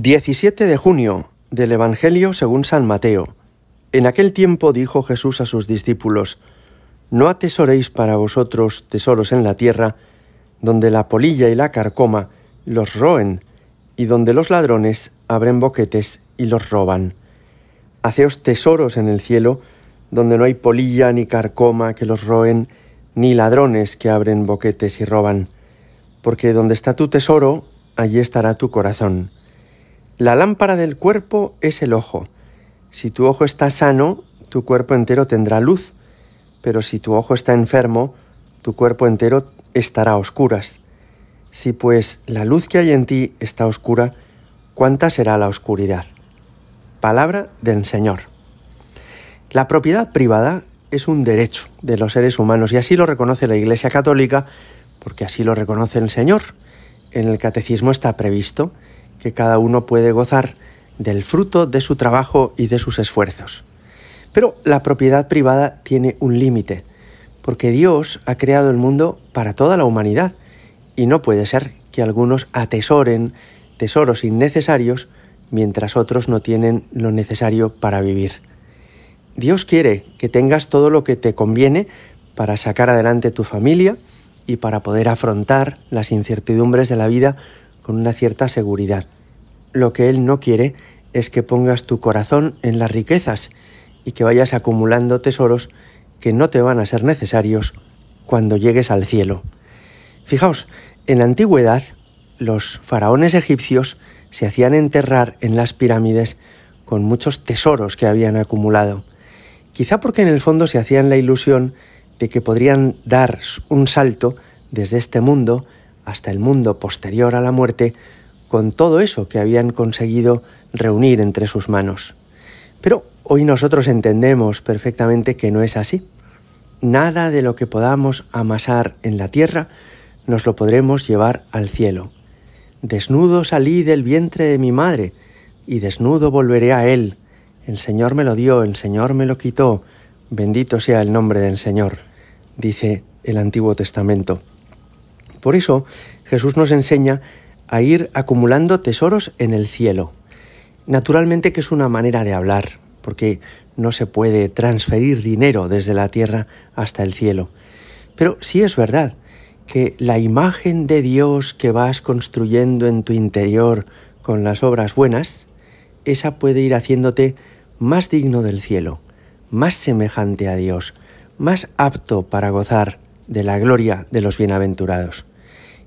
17 de junio del Evangelio según San Mateo. En aquel tiempo dijo Jesús a sus discípulos, No atesoréis para vosotros tesoros en la tierra, donde la polilla y la carcoma los roen, y donde los ladrones abren boquetes y los roban. Haceos tesoros en el cielo, donde no hay polilla ni carcoma que los roen, ni ladrones que abren boquetes y roban. Porque donde está tu tesoro, allí estará tu corazón. La lámpara del cuerpo es el ojo. Si tu ojo está sano, tu cuerpo entero tendrá luz, pero si tu ojo está enfermo, tu cuerpo entero estará a oscuras. Si pues la luz que hay en ti está oscura, ¿cuánta será la oscuridad? Palabra del Señor. La propiedad privada es un derecho de los seres humanos y así lo reconoce la Iglesia Católica porque así lo reconoce el Señor. En el Catecismo está previsto que cada uno puede gozar del fruto de su trabajo y de sus esfuerzos. Pero la propiedad privada tiene un límite, porque Dios ha creado el mundo para toda la humanidad, y no puede ser que algunos atesoren tesoros innecesarios mientras otros no tienen lo necesario para vivir. Dios quiere que tengas todo lo que te conviene para sacar adelante tu familia y para poder afrontar las incertidumbres de la vida con una cierta seguridad. Lo que Él no quiere es que pongas tu corazón en las riquezas y que vayas acumulando tesoros que no te van a ser necesarios cuando llegues al cielo. Fijaos, en la antigüedad los faraones egipcios se hacían enterrar en las pirámides con muchos tesoros que habían acumulado, quizá porque en el fondo se hacían la ilusión de que podrían dar un salto desde este mundo hasta el mundo posterior a la muerte con todo eso que habían conseguido reunir entre sus manos. Pero hoy nosotros entendemos perfectamente que no es así. Nada de lo que podamos amasar en la tierra nos lo podremos llevar al cielo. Desnudo salí del vientre de mi madre, y desnudo volveré a él. El Señor me lo dio, el Señor me lo quitó. Bendito sea el nombre del Señor, dice el Antiguo Testamento. Por eso Jesús nos enseña a ir acumulando tesoros en el cielo. Naturalmente que es una manera de hablar, porque no se puede transferir dinero desde la tierra hasta el cielo. Pero sí es verdad que la imagen de Dios que vas construyendo en tu interior con las obras buenas, esa puede ir haciéndote más digno del cielo, más semejante a Dios, más apto para gozar de la gloria de los bienaventurados.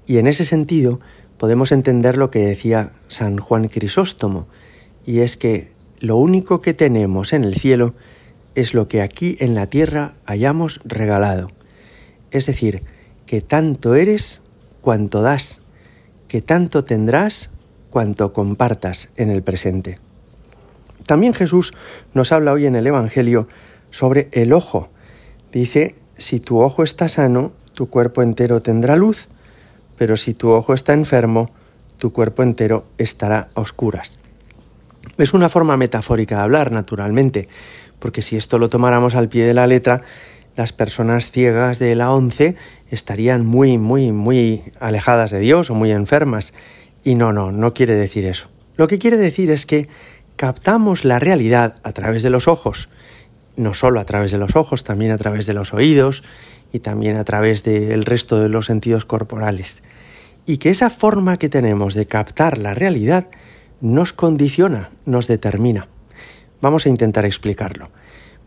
Y en ese sentido podemos entender lo que decía San Juan Crisóstomo, y es que lo único que tenemos en el cielo es lo que aquí en la tierra hayamos regalado. Es decir, que tanto eres cuanto das, que tanto tendrás cuanto compartas en el presente. También Jesús nos habla hoy en el Evangelio sobre el ojo. Dice, si tu ojo está sano, tu cuerpo entero tendrá luz, pero si tu ojo está enfermo, tu cuerpo entero estará a oscuras. Es una forma metafórica de hablar, naturalmente, porque si esto lo tomáramos al pie de la letra, las personas ciegas de la once estarían muy, muy, muy alejadas de Dios o muy enfermas. Y no, no, no quiere decir eso. Lo que quiere decir es que captamos la realidad a través de los ojos, no solo a través de los ojos, también a través de los oídos y también a través del resto de los sentidos corporales. Y que esa forma que tenemos de captar la realidad nos condiciona, nos determina. Vamos a intentar explicarlo.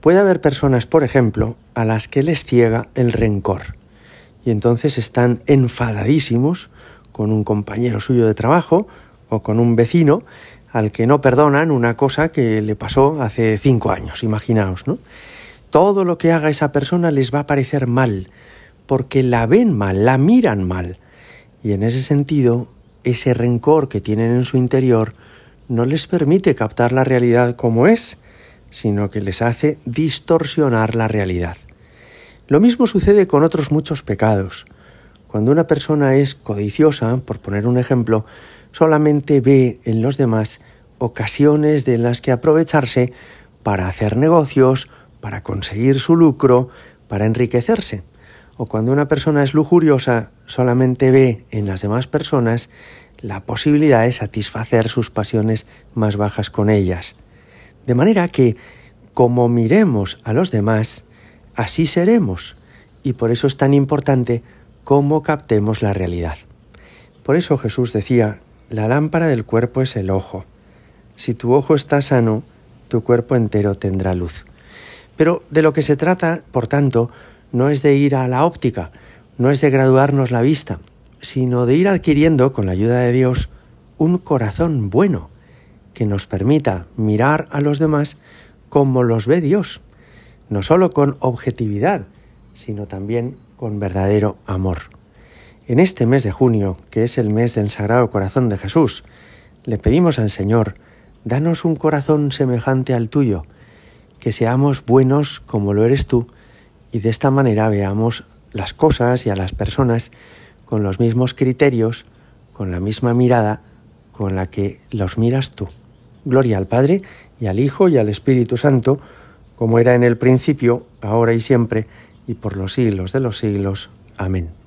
Puede haber personas, por ejemplo, a las que les ciega el rencor y entonces están enfadadísimos con un compañero suyo de trabajo o con un vecino al que no perdonan una cosa que le pasó hace cinco años, imaginaos, ¿no? todo lo que haga esa persona les va a parecer mal, porque la ven mal, la miran mal. Y en ese sentido, ese rencor que tienen en su interior no les permite captar la realidad como es, sino que les hace distorsionar la realidad. Lo mismo sucede con otros muchos pecados. Cuando una persona es codiciosa, por poner un ejemplo, solamente ve en los demás ocasiones de las que aprovecharse para hacer negocios, para conseguir su lucro, para enriquecerse. O cuando una persona es lujuriosa, solamente ve en las demás personas la posibilidad de satisfacer sus pasiones más bajas con ellas. De manera que, como miremos a los demás, así seremos, y por eso es tan importante cómo captemos la realidad. Por eso Jesús decía, la lámpara del cuerpo es el ojo. Si tu ojo está sano, tu cuerpo entero tendrá luz. Pero de lo que se trata, por tanto, no es de ir a la óptica, no es de graduarnos la vista, sino de ir adquiriendo, con la ayuda de Dios, un corazón bueno, que nos permita mirar a los demás como los ve Dios, no solo con objetividad, sino también con verdadero amor. En este mes de junio, que es el mes del Sagrado Corazón de Jesús, le pedimos al Señor, danos un corazón semejante al tuyo, que seamos buenos como lo eres tú, y de esta manera veamos las cosas y a las personas con los mismos criterios, con la misma mirada con la que los miras tú. Gloria al Padre y al Hijo y al Espíritu Santo, como era en el principio, ahora y siempre, y por los siglos de los siglos. Amén.